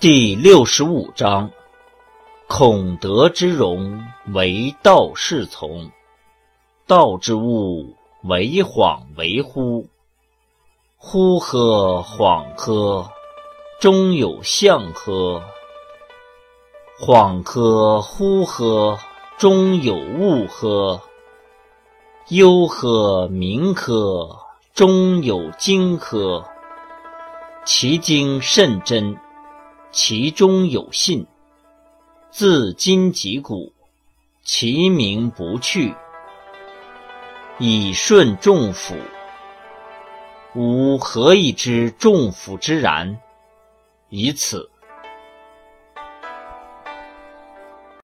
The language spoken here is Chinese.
第六十五章：孔德之容，为道是从；道之物，为恍为惚。惚呵，恍呵，终有象呵；恍呵，惚呵，终有物呵；忧呵，明呵，终有精呵。其精甚真，其中有信。自今及古，其名不去，以顺众甫。吾何以知众甫之然？以此。